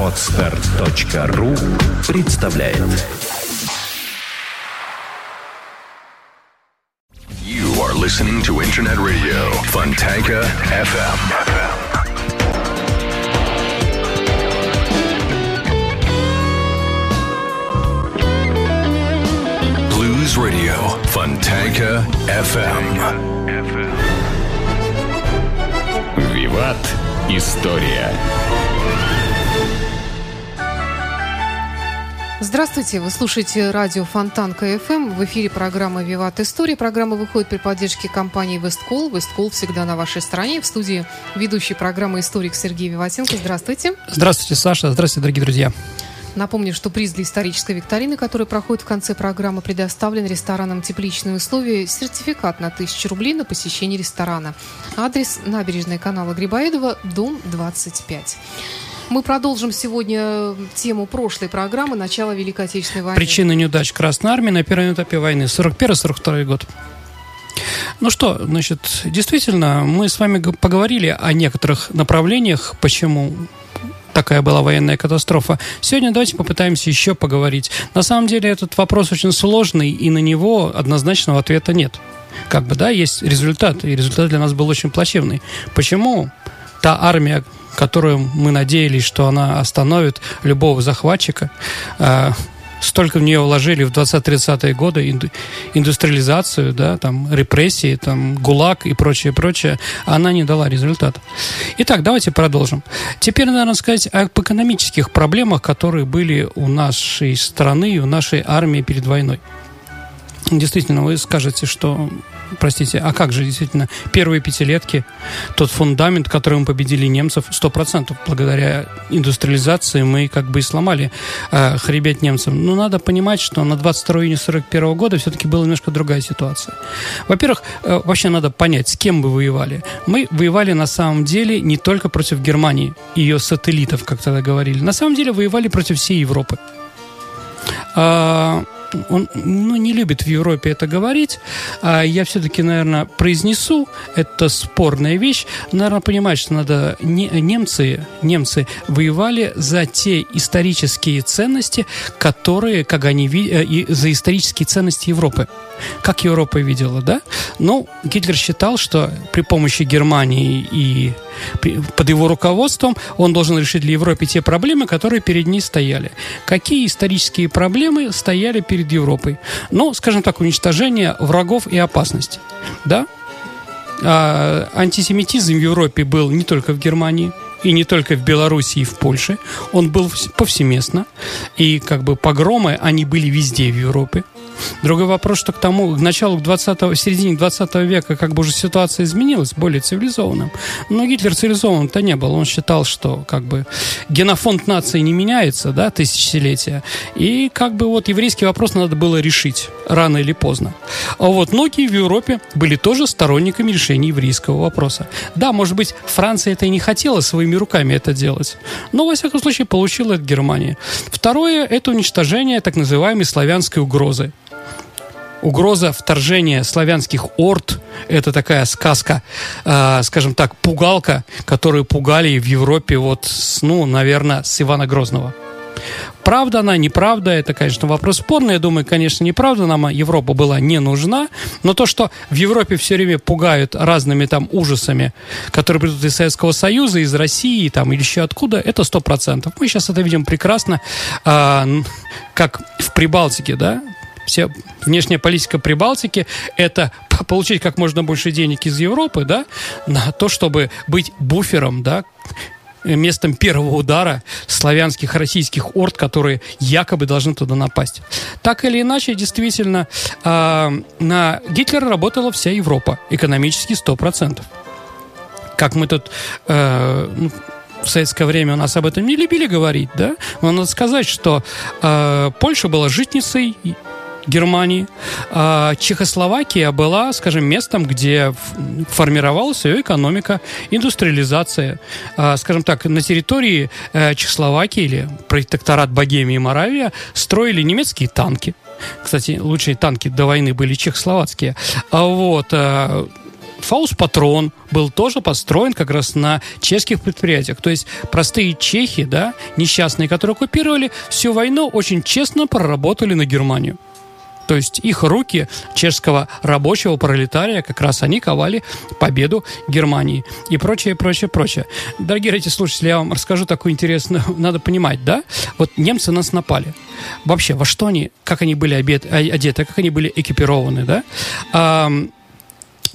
Отстар.ру представляет You are listening to Internet Radio Fontanka FM. Blues Radio Fontanka FM. Виват. История. Здравствуйте, вы слушаете радио Фонтанка FM. В эфире программа «Виват История». Программа выходит при поддержке компании «Весткол». «Весткол» всегда на вашей стороне. В студии ведущий программы историк Сергей Виватенко. Здравствуйте. Здравствуйте, Саша. Здравствуйте, дорогие друзья. Напомню, что приз для исторической викторины, который проходит в конце программы, предоставлен рестораном «Тепличные условия» сертификат на 1000 рублей на посещение ресторана. Адрес набережная канала Грибоедова, дом 25. Мы продолжим сегодня тему прошлой программы «Начало Великой Отечественной войны». Причины неудач Красной Армии на первом этапе войны 41-42 год. Ну что, значит, действительно, мы с вами поговорили о некоторых направлениях, почему такая была военная катастрофа. Сегодня давайте попытаемся еще поговорить. На самом деле этот вопрос очень сложный, и на него однозначного ответа нет. Как бы, да, есть результат, и результат для нас был очень плачевный. Почему та армия, которую мы надеялись, что она остановит любого захватчика, а, столько в нее вложили в 20-30-е годы инду, индустриализацию, да, там, репрессии, там, ГУЛАГ и прочее, прочее, она не дала результата. Итак, давайте продолжим. Теперь, наверное, сказать об экономических проблемах, которые были у нашей страны и у нашей армии перед войной. Действительно, вы скажете, что простите, а как же действительно первые пятилетки, тот фундамент, который мы победили немцев, сто процентов благодаря индустриализации мы как бы и сломали э, хребет немцам. Но надо понимать, что на 22 июня 41 года все-таки была немножко другая ситуация. Во-первых, э, вообще надо понять, с кем мы воевали. Мы воевали на самом деле не только против Германии ее сателлитов, как тогда говорили. На самом деле воевали против всей Европы. А, он ну, не любит в Европе это говорить, а я все-таки, наверное, произнесу, это спорная вещь, наверное, понимать, что надо, не, немцы, немцы воевали за те исторические ценности, которые, как они видят, э, за исторические ценности Европы. Как Европа видела, да? Ну, Гитлер считал, что при помощи Германии и под его руководством он должен решить для Европы те проблемы, которые перед ней стояли. Какие исторические проблемы стояли перед Европой? Ну, скажем так, уничтожение врагов и опасностей. Да? А, антисемитизм в Европе был не только в Германии, и не только в Беларуси и в Польше, он был повсеместно, и как бы погромы, они были везде в Европе. Другой вопрос, что к тому, к началу 20 в середине 20 века как бы уже ситуация изменилась, более цивилизованным. Но Гитлер цивилизованным-то не был. Он считал, что как бы генофонд нации не меняется, да, тысячелетия. И как бы вот еврейский вопрос надо было решить рано или поздно. А вот многие в Европе были тоже сторонниками решения еврейского вопроса. Да, может быть, Франция это и не хотела своими руками это делать, но, во всяком случае, получила это Германия. Второе – это уничтожение так называемой славянской угрозы угроза вторжения славянских орд – это такая сказка, э, скажем так, пугалка, которую пугали в Европе вот, ну, наверное, с Ивана Грозного. Правда она, неправда, это, конечно, вопрос спорный. Я думаю, конечно, неправда. Нам Европа была не нужна. Но то, что в Европе все время пугают разными там ужасами, которые придут из Советского Союза, из России там, или еще откуда, это сто процентов. Мы сейчас это видим прекрасно, э, как в Прибалтике, да, вся внешняя политика Прибалтики – это получить как можно больше денег из Европы, да, на то, чтобы быть буфером, да, местом первого удара славянских российских орд, которые якобы должны туда напасть. Так или иначе, действительно, э, на Гитлера работала вся Европа, экономически 100%. Как мы тут э, ну, в советское время у нас об этом не любили говорить, да, но надо сказать, что э, Польша была житницей Германии. А Чехословакия была, скажем, местом, где формировалась ее экономика, индустриализация. А, скажем так, на территории э, Чехословакии или протекторат Богемии и Моравия строили немецкие танки. Кстати, лучшие танки до войны были чехословацкие. А вот э, Фаустпатрон был тоже построен как раз на чешских предприятиях. То есть простые чехи, да, несчастные, которые оккупировали, всю войну очень честно проработали на Германию. То есть их руки чешского рабочего пролетария как раз они ковали победу Германии и прочее, прочее, прочее. Дорогие эти слушатели, я вам расскажу такую интересную, надо понимать, да? Вот немцы нас напали. Вообще, во что они, как они были одеты, как они были экипированы, да? А,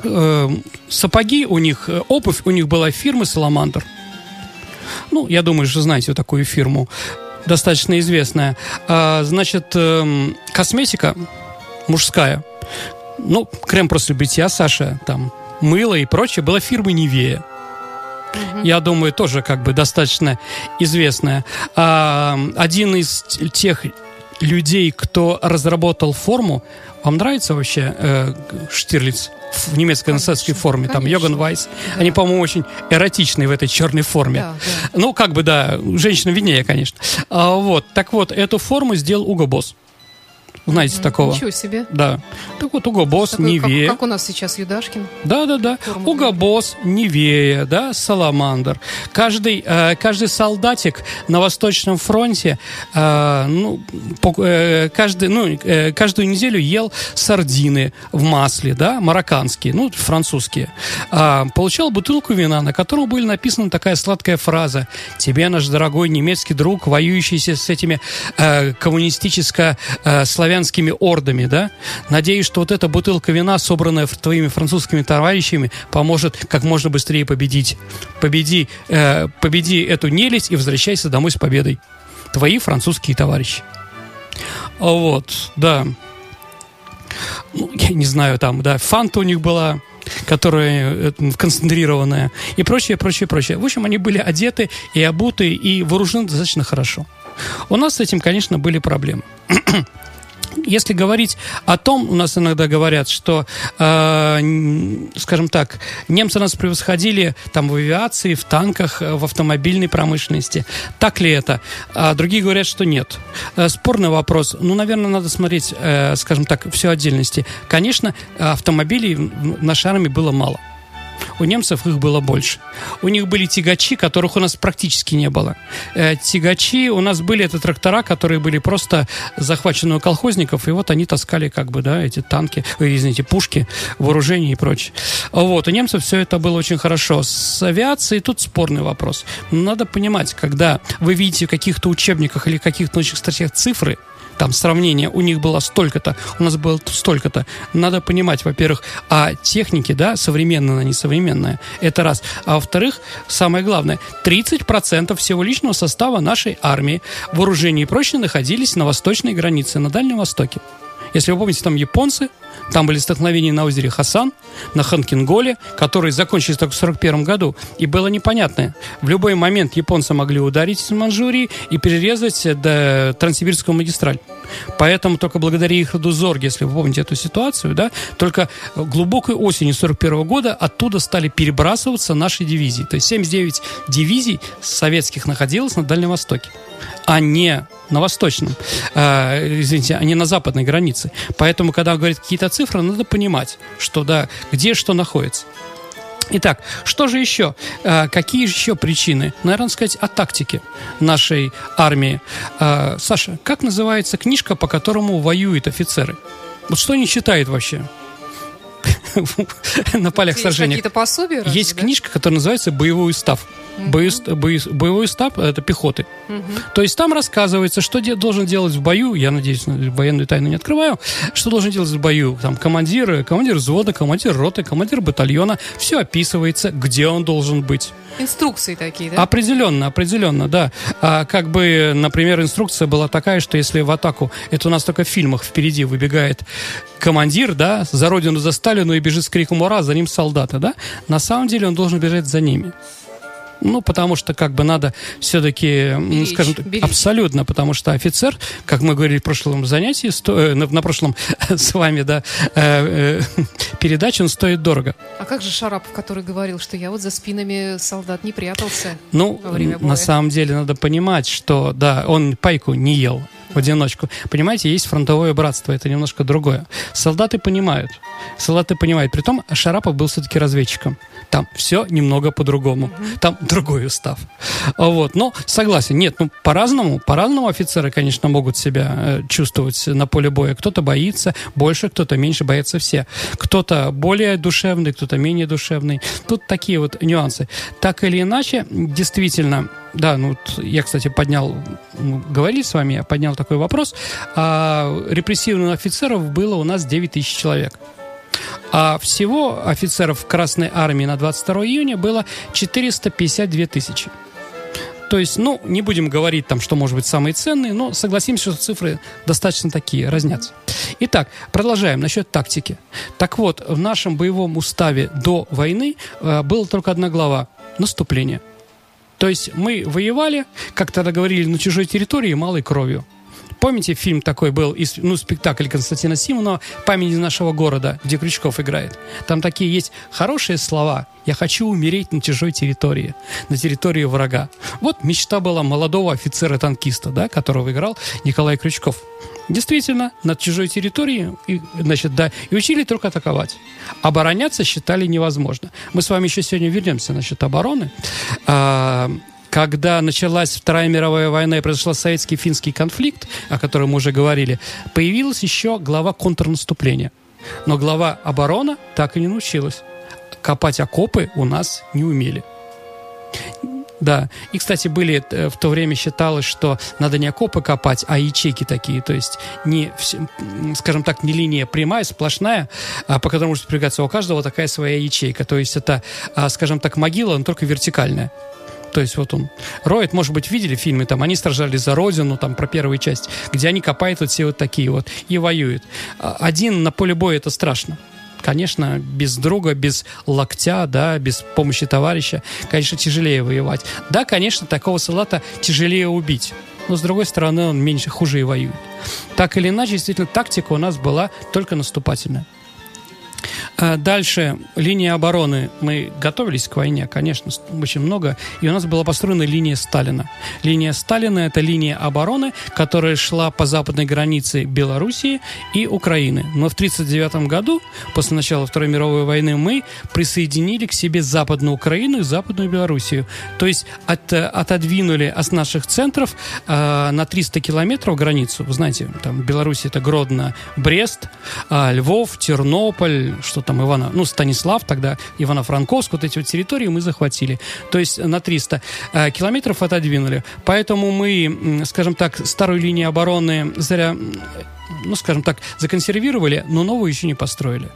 э, сапоги у них, обувь у них была фирмы «Саламандр». Ну, я думаю, что знаете такую фирму достаточно известная. А, значит, эм, косметика мужская. Ну, крем после бритья, Саша, там, мыло и прочее, была фирмы Невея. Угу. Я думаю, тоже как бы достаточно известная. А, один из тех людей, кто разработал форму, вам нравится вообще э, Штирлиц в немецкой нацистской форме? Там Йоган Вайс. Да. Они, по-моему, очень эротичные в этой черной форме. Да, да. Ну, как бы, да, женщина виднее, конечно. А, вот. Так вот, эту форму сделал Уго Босс. Знаете такого? Ничего себе. Да. Так вот, Уго Босс, Такой, Невея. Как, как у нас сейчас Юдашкин. Да-да-да. Уго Босс, Невея, да, Саламандр. Каждый, э, каждый солдатик на Восточном фронте, э, ну, по, э, каждый, ну, э, каждую неделю ел сардины в масле, да, марокканские, ну, французские. Э, получал бутылку вина, на котором была написана такая сладкая фраза «Тебе, наш дорогой немецкий друг, воюющий с этими э, коммунистическо-славянскими славянскими ордами, да? Надеюсь, что вот эта бутылка вина, собранная твоими французскими товарищами, поможет как можно быстрее победить. Победи, э, победи эту нелесть и возвращайся домой с победой. Твои французские товарищи. Вот, да. Ну, я не знаю, там, да, фанта у них была, которая э, концентрированная, и прочее, прочее, прочее. В общем, они были одеты и обуты, и вооружены достаточно хорошо. У нас с этим, конечно, были проблемы. Если говорить о том, у нас иногда говорят, что, э, скажем так, немцы нас превосходили там в авиации, в танках, в автомобильной промышленности. Так ли это? А другие говорят, что нет. Э, спорный вопрос. Ну, наверное, надо смотреть, э, скажем так, все отдельности. Конечно, автомобилей в нашей армии было мало. У немцев их было больше. У них были тягачи, которых у нас практически не было. Э, тягачи, у нас были это трактора, которые были просто захвачены у колхозников, и вот они таскали как бы, да, эти танки, ой, извините, пушки, вооружение и прочее. Вот, у немцев все это было очень хорошо. С авиацией тут спорный вопрос. Надо понимать, когда вы видите в каких-то учебниках или каких-то научных статьях цифры, там сравнение, у них было столько-то, у нас было столько-то. Надо понимать, во-первых, а техники, да, современная, она не современная, это раз. А во-вторых, самое главное, 30% всего личного состава нашей армии, вооружений и прочее находились на восточной границе, на Дальнем Востоке. Если вы помните, там японцы, там были столкновения на озере Хасан, на Ханкинголе, которые закончились только в 1941 году. И было непонятно. В любой момент японцы могли ударить из Манчжурии и перерезать до Транссибирскую магистраль. Поэтому только благодаря их Зорге, если вы помните эту ситуацию, да, только глубокой осенью 1941 года оттуда стали перебрасываться наши дивизии. То есть 79 дивизий советских находилось на Дальнем Востоке а не на восточном, э, извините, а не на западной границе. Поэтому, когда говорит какие-то цифры, надо понимать, что да, где что находится. Итак, что же еще? Э, какие же еще причины? Наверное, сказать о тактике нашей армии. Э, Саша, как называется книжка, по которому воюют офицеры? Вот что они читают вообще? на полях сражения. Есть какие-то пособия? Есть книжка, которая называется «Боевой устав». Боевой устав это пехоты. То есть там рассказывается, что должен делать в бою. Я надеюсь, военную тайну не открываю. Что должен делать в бою? Там командир, командир взвода, командир роты, командир батальона. Все описывается, где он должен быть. Инструкции такие, да? Определенно, определенно, да. А, как бы, например, инструкция была такая, что если в атаку, это у нас только в фильмах впереди выбегает командир, да, за родину, за Сталину и бежит с криком «Ура!», за ним солдаты, да, на самом деле он должен бежать за ними. Ну, потому что как бы надо все-таки, скажем так, беречь. абсолютно, потому что офицер, как мы говорили в прошлом занятии, сто, э, на, на прошлом с вами, да, э, э, передаче, он стоит дорого. А как же Шарапов, который говорил, что я вот за спинами солдат не прятался Ну, на самом деле надо понимать, что, да, он пайку не ел, в одиночку. Понимаете, есть фронтовое братство, это немножко другое. Солдаты понимают. Солдаты понимают. Притом Шарапов был все-таки разведчиком. Там все немного по-другому. Там другой устав. Вот. Но согласен. Нет, ну по-разному. По-разному офицеры, конечно, могут себя э, чувствовать на поле боя. Кто-то боится больше, кто-то меньше, боятся все. Кто-то более душевный, кто-то менее душевный. Тут такие вот нюансы. Так или иначе, действительно, да, ну вот я, кстати, поднял, говорили с вами, я поднял такой вопрос. А, репрессированных офицеров было у нас 9 тысяч человек. А всего офицеров Красной Армии на 22 июня было 452 тысячи. То есть, ну, не будем говорить там, что может быть самые ценные, но согласимся, что цифры достаточно такие, разнятся. Итак, продолжаем насчет тактики. Так вот, в нашем боевом уставе до войны э, была только одна глава – наступление. То есть мы воевали, как тогда говорили, на чужой территории малой кровью. Помните, фильм такой был, ну, спектакль Константина Симонова «Память нашего города», где Крючков играет. Там такие есть хорошие слова. «Я хочу умереть на чужой территории, на территории врага». Вот мечта была молодого офицера-танкиста, да, которого играл Николай Крючков. Действительно, на чужой территории, и, значит, да, и учили только атаковать. Обороняться считали невозможно. Мы с вами еще сегодня вернемся насчет обороны. А, когда началась Вторая мировая война и произошел советский финский конфликт, о котором мы уже говорили, появилась еще глава контрнаступления. Но глава оборона так и не научилась. Копать окопы у нас не умели. Да. И, кстати, были э, в то время считалось, что надо не окопы копать, а ячейки такие. То есть не, скажем так, не линия прямая, сплошная, а по которой может пригаться у каждого такая своя ячейка. То есть это, а, скажем так, могила, но только вертикальная. То есть вот он роет, может быть, видели фильмы, там, они сражали за Родину, там, про первую часть, где они копают вот все вот такие вот и воюют. А, один на поле боя это страшно. Конечно, без друга, без локтя, да, без помощи товарища, конечно, тяжелее воевать. Да, конечно, такого солдата тяжелее убить но с другой стороны он меньше, хуже и воюет. Так или иначе, действительно, тактика у нас была только наступательная. А дальше, линия обороны. Мы готовились к войне, конечно, очень много. И у нас была построена линия Сталина. Линия Сталина – это линия обороны, которая шла по западной границе Белоруссии и Украины. Но в 1939 году, после начала Второй мировой войны, мы присоединили к себе Западную Украину и Западную Белоруссию. То есть от, отодвинули от наших центров э, на 300 километров границу. Вы знаете, там Беларусь – это Гродно, Брест, э, Львов, Тернополь, что там Ивана, ну, Станислав тогда, Ивано-Франковск, вот эти вот территории мы захватили. То есть на 300 э, километров отодвинули. Поэтому мы, скажем так, старую линию обороны зря, ну, скажем так, законсервировали, но новую еще не построили.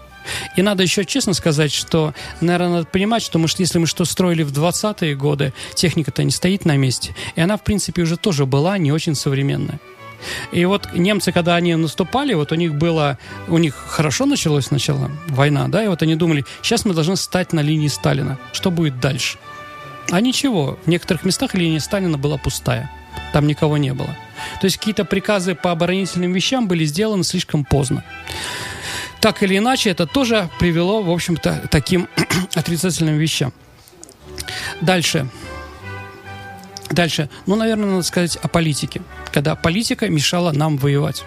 И надо еще честно сказать, что, наверное, надо понимать, что, может, если мы что строили в 20-е годы, техника-то не стоит на месте. И она, в принципе, уже тоже была не очень современная. И вот немцы, когда они наступали, вот у них было, у них хорошо началась сначала война, да, и вот они думали, сейчас мы должны стать на линии Сталина. Что будет дальше? А ничего, в некоторых местах линия Сталина была пустая. Там никого не было. То есть какие-то приказы по оборонительным вещам были сделаны слишком поздно. Так или иначе, это тоже привело, в общем-то, таким отрицательным вещам. Дальше. Дальше. Ну, наверное, надо сказать о политике. Когда политика мешала нам воевать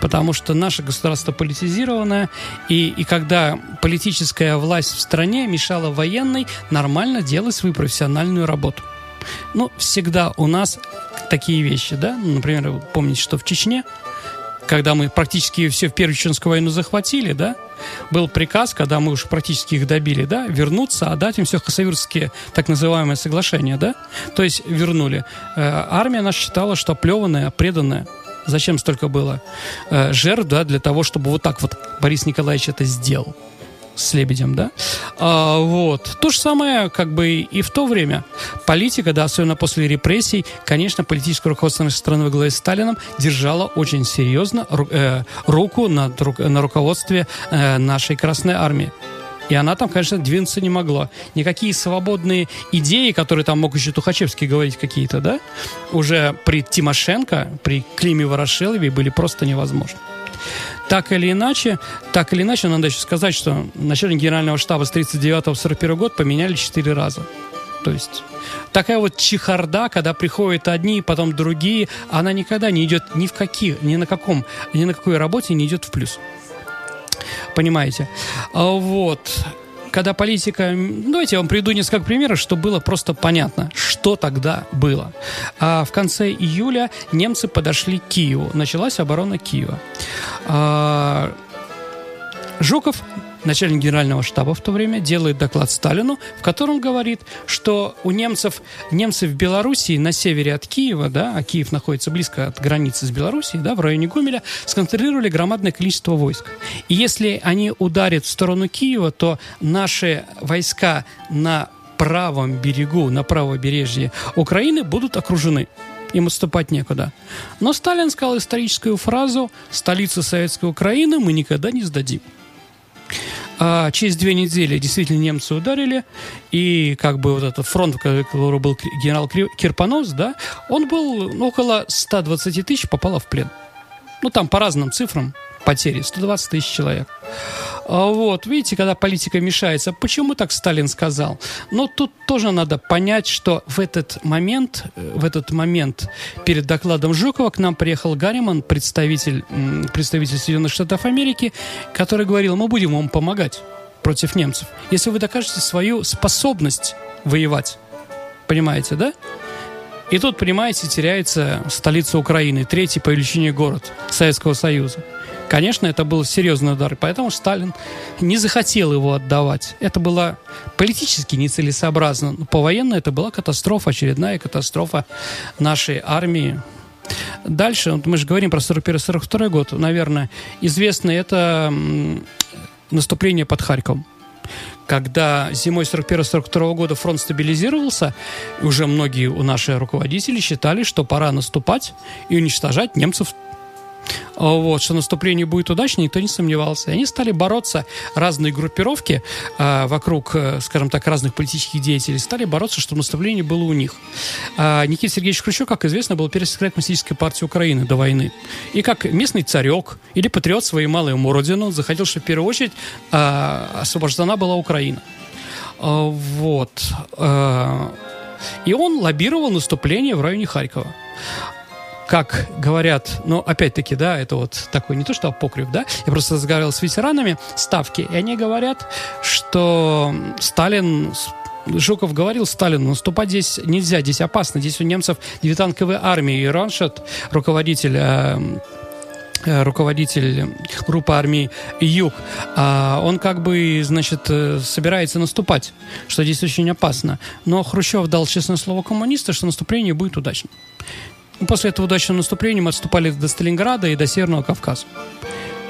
потому что наше государство политизированное, и, и когда политическая власть в стране мешала военной нормально делать свою профессиональную работу. Ну, всегда у нас такие вещи, да, например, помните, что в Чечне когда мы практически все в Первую Чеченскую войну захватили, да, был приказ, когда мы уже практически их добили, да, вернуться, отдать им все хасавюрские так называемые соглашения, да, то есть вернули. Э, армия наша считала, что плеванная, преданная. Зачем столько было э, жертв, да, для того, чтобы вот так вот Борис Николаевич это сделал с Лебедем, да? А, вот. То же самое, как бы и в то время. Политика, да, особенно после репрессий, конечно, политическое руководство нашей страны во главе с Сталином держало очень серьезно э, руку на, на руководстве э, нашей Красной Армии. И она там, конечно, двинуться не могла. Никакие свободные идеи, которые там мог еще Тухачевский говорить какие-то, да, уже при Тимошенко, при Климе Ворошилове были просто невозможны. Так или иначе, так или иначе, надо еще сказать, что начальник генерального штаба с 39 по 41 год поменяли 4 раза. То есть такая вот чехарда, когда приходят одни, потом другие, она никогда не идет ни в какие, ни на каком, ни на какой работе не идет в плюс. Понимаете? А Вот когда политика... Давайте я вам приведу несколько примеров, чтобы было просто понятно, что тогда было. А в конце июля немцы подошли к Киеву. Началась оборона Киева. А, Жуков начальник генерального штаба в то время, делает доклад Сталину, в котором говорит, что у немцев, немцы в Белоруссии на севере от Киева, да, а Киев находится близко от границы с Белоруссией, да, в районе Гомеля, сконцентрировали громадное количество войск. И если они ударят в сторону Киева, то наши войска на правом берегу, на правобережье Украины будут окружены им отступать некуда. Но Сталин сказал историческую фразу «Столицу Советской Украины мы никогда не сдадим». А через две недели действительно немцы ударили, и как бы вот этот фронт, который был генерал Кирпонос, да, он был ну, около 120 тысяч попало в плен. Ну, там по разным цифрам потери, 120 тысяч человек. А вот, видите, когда политика мешается, почему так Сталин сказал? Но тут тоже надо понять, что в этот момент, э, в этот момент перед докладом Жукова к нам приехал Гарриман, представитель, представитель Соединенных Штатов Америки, который говорил, мы будем вам помогать против немцев, если вы докажете свою способность воевать. Понимаете, да? И тут, понимаете, теряется столица Украины, третий по величине город Советского Союза. Конечно, это был серьезный удар, поэтому Сталин не захотел его отдавать. Это было политически нецелесообразно. Но по военно это была катастрофа, очередная катастрофа нашей армии. Дальше, вот мы же говорим про 41-42 год, наверное, известно это наступление под Харьковом когда зимой 41-42 года фронт стабилизировался, уже многие у наших руководителей считали, что пора наступать и уничтожать немцев вот, что наступление будет удачно, никто не сомневался. И они стали бороться, разные группировки э, вокруг, скажем так, разных политических деятелей, стали бороться, чтобы наступление было у них. Э, Никита Сергеевич Хрущев, как известно, был первый секретарь Коммунистической партии Украины до войны. И как местный царек или патриот своей малой ему родину, захотел, чтобы в первую очередь э, освобождена была Украина. Э, вот. Э, и он лоббировал наступление в районе Харькова как говорят, ну, опять-таки, да, это вот такой не то что апокриф, да, я просто разговаривал с ветеранами ставки, и они говорят, что Сталин Жуков говорил Сталину, наступать здесь нельзя, здесь опасно. Здесь у немцев две танковые армии. И Раншет, руководитель э, э, руководитель группы армии Юг, а он как бы, значит, э, собирается наступать, что здесь очень опасно. Но Хрущев дал честное слово коммуниста, что наступление будет удачным. После этого удачного наступления мы отступали до Сталинграда и до Северного Кавказа.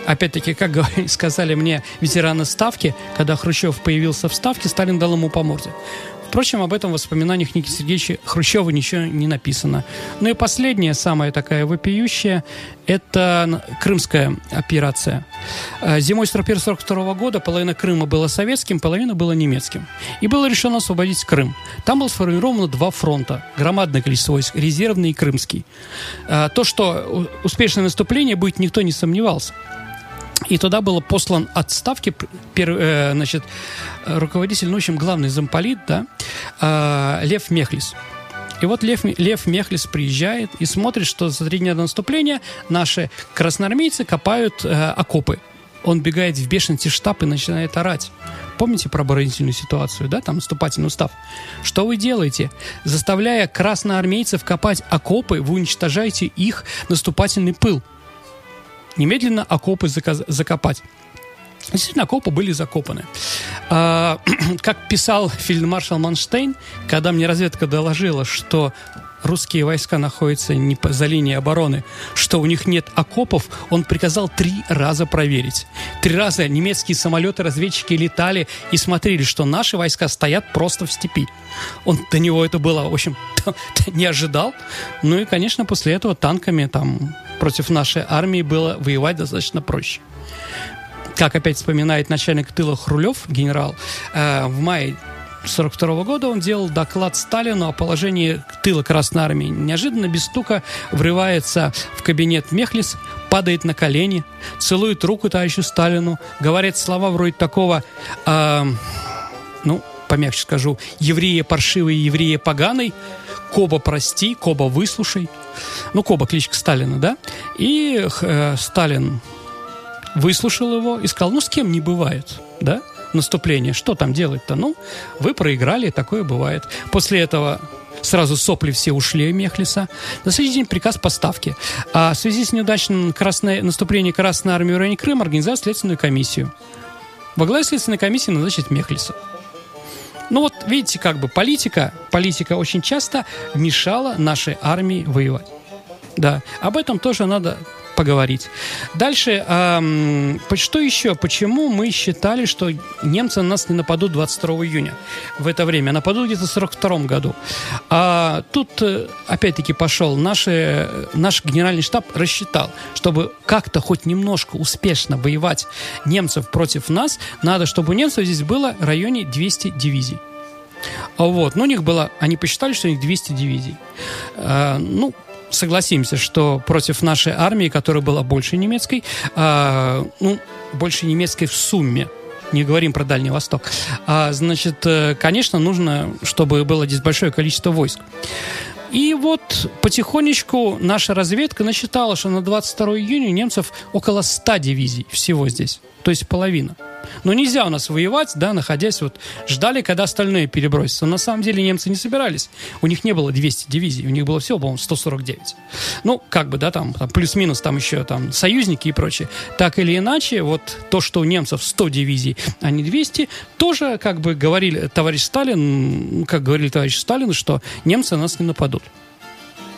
Опять-таки, как сказали мне ветераны Ставки, когда Хрущев появился в Ставке, Сталин дал ему по морде. Впрочем, об этом в воспоминаниях Никиты Сергеевича Хрущева ничего не написано. Ну и последняя, самая такая вопиющая, это крымская операция. Э, зимой 41-42 года половина Крыма была советским, половина была немецким. И было решено освободить Крым. Там было сформировано два фронта. Громадное количество войск, резервный и крымский. Э, то, что успешное наступление будет, никто не сомневался. И туда был послан отставки пер, э, значит, руководитель, ну, в общем, главный замполит, да, э, Лев Мехлис. И вот Лев, Лев Мехлис приезжает и смотрит, что за три дня до наступления наши красноармейцы копают э, окопы. Он бегает в бешенстве штаб и начинает орать. Помните про оборонительную ситуацию, да, там наступательный устав? Что вы делаете? Заставляя красноармейцев копать окопы, вы уничтожаете их наступательный пыл немедленно окопы закопать. Действительно, окопы были закопаны. А, как писал фельдмаршал Манштейн, когда мне разведка доложила, что русские войска находятся не по, за линией обороны, что у них нет окопов, он приказал три раза проверить. Три раза немецкие самолеты-разведчики летали и смотрели, что наши войска стоят просто в степи. Он до него это было, в общем, не ожидал. Ну и, конечно, после этого танками там против нашей армии было воевать достаточно проще. Как опять вспоминает начальник тыла Хрулев, генерал, э, в мае 1942 года он делал доклад Сталину о положении тыла Красной Армии. Неожиданно без стука врывается в кабинет Мехлис, падает на колени, целует руку товарищу Сталину, говорит слова вроде такого, э, ну, помягче скажу, еврея паршивый, еврея поганый, Коба прости, Коба выслушай. Ну, Коба кличка Сталина, да? И э, Сталин выслушал его и сказал, ну, с кем не бывает, да? Наступление. Что там делать-то? Ну, вы проиграли, такое бывает. После этого сразу сопли все ушли Мехлиса. На следующий день приказ поставки. А в связи с неудачным красное, наступлением Красной Армии в районе Крыма организовать следственную комиссию. Во главе следственной комиссии назначит Мехлиса. Ну вот, видите, как бы политика, политика очень часто мешала нашей армии воевать. Да, об этом тоже надо поговорить. Дальше, эм, что еще? Почему мы считали, что немцы на нас не нападут 22 июня в это время? Нападут где-то в 42 году. А тут, э, опять-таки, пошел наш, наш генеральный штаб рассчитал, чтобы как-то хоть немножко успешно воевать немцев против нас, надо, чтобы у немцев здесь было в районе 200 дивизий. Вот. Но у них было, они посчитали, что у них 200 дивизий. А, ну, согласимся, что против нашей армии, которая была больше немецкой, э, ну, больше немецкой в сумме, не говорим про Дальний Восток. А, значит, э, конечно, нужно, чтобы было здесь большое количество войск. И вот потихонечку наша разведка насчитала, что на 22 июня немцев около 100 дивизий всего здесь, то есть половина. Но нельзя у нас воевать, да, находясь вот, ждали, когда остальные перебросятся. На самом деле немцы не собирались. У них не было 200 дивизий, у них было всего, по-моему, 149. Ну, как бы, да, там, там плюс-минус там еще там союзники и прочее. Так или иначе, вот то, что у немцев 100 дивизий, а не 200, тоже, как бы говорили товарищ Сталин, как говорили товарищ Сталин, что немцы нас не нападут.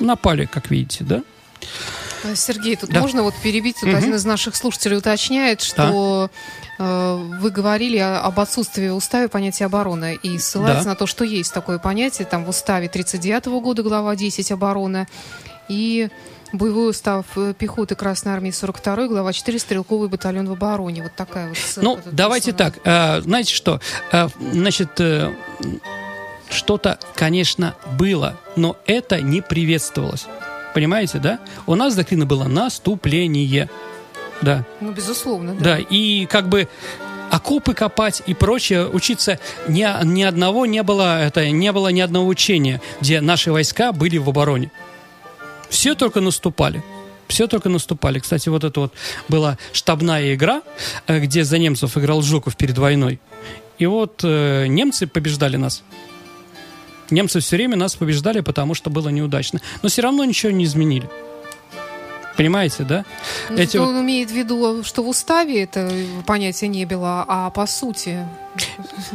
Напали, как видите, да? Сергей, тут да. можно вот перебить? Тут угу. один из наших слушателей уточняет, что да. э, вы говорили об отсутствии в уставе понятия обороны и ссылается да. на то, что есть такое понятие там в уставе 39 года, глава 10 обороны и Боевой устав э, пехоты Красной Армии 42 глава 4 стрелковый батальон в обороне. Вот такая вот ссылка. Ну, давайте так. А, знаете что? А, значит, э, что-то, конечно, было, но это не приветствовалось. Понимаете, да? У нас доктрина была наступление. Да. Ну, безусловно, да. Да, и как бы окопы копать и прочее, учиться ни, ни одного не было, это не было ни одного учения, где наши войска были в обороне. Все только наступали. Все только наступали. Кстати, вот это вот была штабная игра, э, где за немцев играл Жуков перед войной. И вот э, немцы побеждали нас. Немцы все время нас побеждали, потому что было неудачно. Но все равно ничего не изменили. Понимаете, да? Ну, Эти он вот... имеет в виду, что в уставе это понятие не было, а по сути...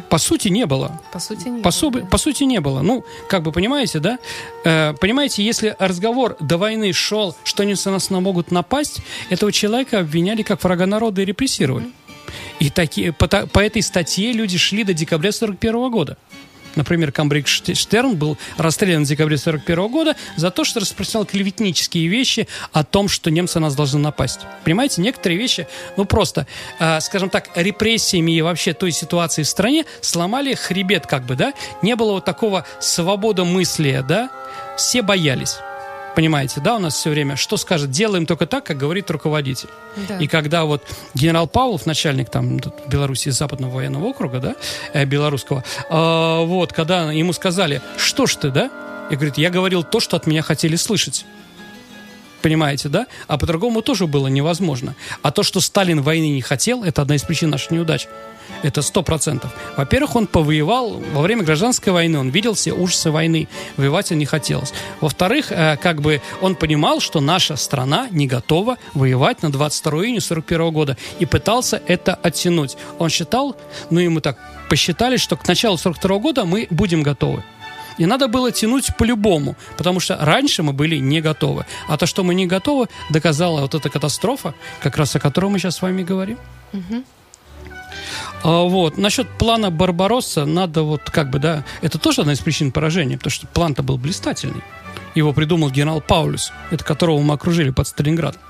По сути не было. По сути не по было. Су... Да. По сути не было. Ну, как бы понимаете, да? Э, понимаете, если разговор до войны шел, что они на нас могут напасть, этого человека обвиняли как врага народа и репрессировали. Mm-hmm. И такие, по, по этой статье люди шли до декабря 41 года. Например, Камбрик Штерн был расстрелян в декабре 1941 года за то, что распространял клеветнические вещи о том, что немцы на нас должны напасть. Понимаете, некоторые вещи, ну просто, э, скажем так, репрессиями и вообще той ситуации в стране сломали хребет как бы, да? Не было вот такого свободомыслия, да? Все боялись. Понимаете, да, у нас все время, что скажет, делаем только так, как говорит руководитель. Да. И когда вот генерал Павлов, начальник там Беларуси Западного военного округа, да, э, белорусского, э, вот, когда ему сказали, что ж ты, да, и говорит, я говорил то, что от меня хотели слышать. Понимаете, да? А по-другому тоже было невозможно. А то, что Сталин войны не хотел, это одна из причин нашей неудачи. Это сто процентов. Во-первых, он повоевал во время гражданской войны, он видел все ужасы войны, воевать он не хотелось. Во-вторых, э, как бы он понимал, что наша страна не готова воевать на 22 июня 41 года и пытался это оттянуть. Он считал, ну мы так посчитали, что к началу 42 года мы будем готовы. И надо было тянуть по-любому, потому что раньше мы были не готовы. А то, что мы не готовы, доказала вот эта катастрофа, как раз о которой мы сейчас с вами говорим. Угу. А, вот. Насчет плана Барбаросса надо вот как бы, да, это тоже одна из причин поражения, потому что план-то был блистательный. Его придумал генерал Паулюс, это которого мы окружили под Сталинградом.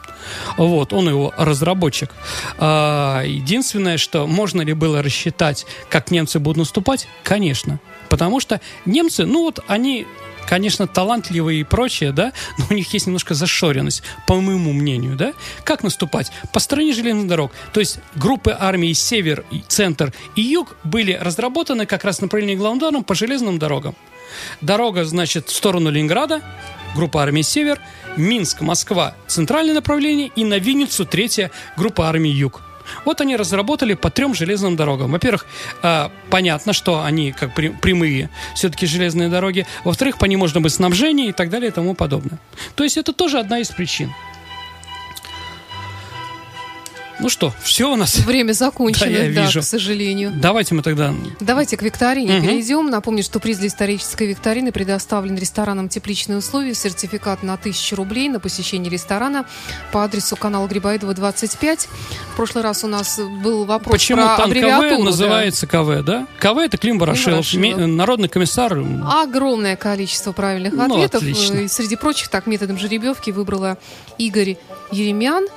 Вот, он его разработчик. А, единственное, что можно ли было рассчитать, как немцы будут наступать? Конечно. Потому что немцы, ну вот они конечно, талантливые и прочее, да, но у них есть немножко зашоренность, по моему мнению, да. Как наступать? По стороне железных дорог. То есть группы армии Север, Центр и Юг были разработаны как раз направление главным ударом по железным дорогам. Дорога, значит, в сторону Ленинграда, группа армии Север, Минск, Москва, центральное направление и на Винницу третья группа армии Юг. Вот они разработали по трем железным дорогам. Во-первых, э, понятно, что они как прямые все-таки железные дороги. Во-вторых, по ним можно быть снабжение и так далее и тому подобное. То есть это тоже одна из причин. Ну что, все у нас. Время закончено, да, я да вижу. к сожалению. Давайте мы тогда... Давайте к викторине угу. перейдем. Напомню, что приз для исторической викторины предоставлен ресторанам «Тепличные условия». Сертификат на 1000 рублей на посещение ресторана по адресу канала Грибоедова, 25. В прошлый раз у нас был вопрос Почему про там. КВ называется КВ, да? КВ – это Клим Ворошилов, Клим Ворошилов. народный комиссар. Огромное количество правильных ну, ответов. Отлично. И среди прочих, так, методом жеребьевки выбрала Игорь Еремян –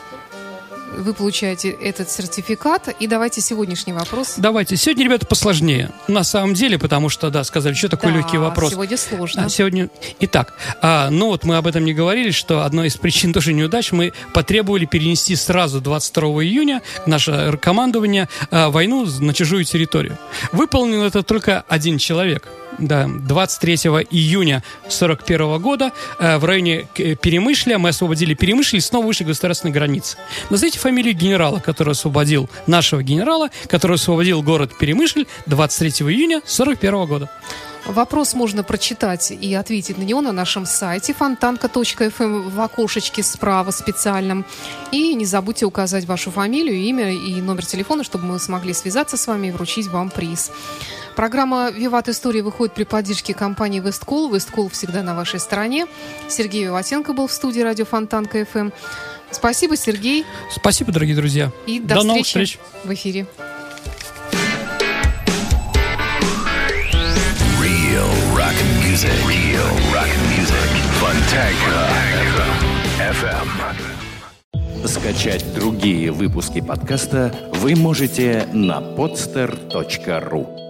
вы получаете этот сертификат. И давайте сегодняшний вопрос. Давайте. Сегодня, ребята, посложнее. На самом деле, потому что, да, сказали, что такое да, легкий вопрос. сегодня сложно. А, сегодня... Итак, а, ну вот мы об этом не говорили, что одной из причин тоже неудач мы потребовали перенести сразу 22 июня наше командование а, войну на чужую территорию. Выполнил это только один человек – да, 23 июня 41 года э, в районе э, Перемышля мы освободили Перемышль и снова вышли к государственной границе. Назовите фамилию генерала, который освободил, нашего генерала, который освободил город Перемышль 23 июня 41 года. Вопрос можно прочитать и ответить на него на нашем сайте фонтанка.фм в окошечке справа специальном. И не забудьте указать вашу фамилию, имя и номер телефона, чтобы мы смогли связаться с вами и вручить вам приз. Программа «Виват История» выходит при поддержке компании «Весткол». «Весткол» всегда на вашей стороне. Сергей Виватенко был в студии радио Фонтанка ФМ. Спасибо, Сергей. Спасибо, дорогие друзья. И до, до встречи новых встреч в эфире. Real rock music. Real rock music. Fontanka FM. Скачать другие выпуски подкаста вы можете на podster.ru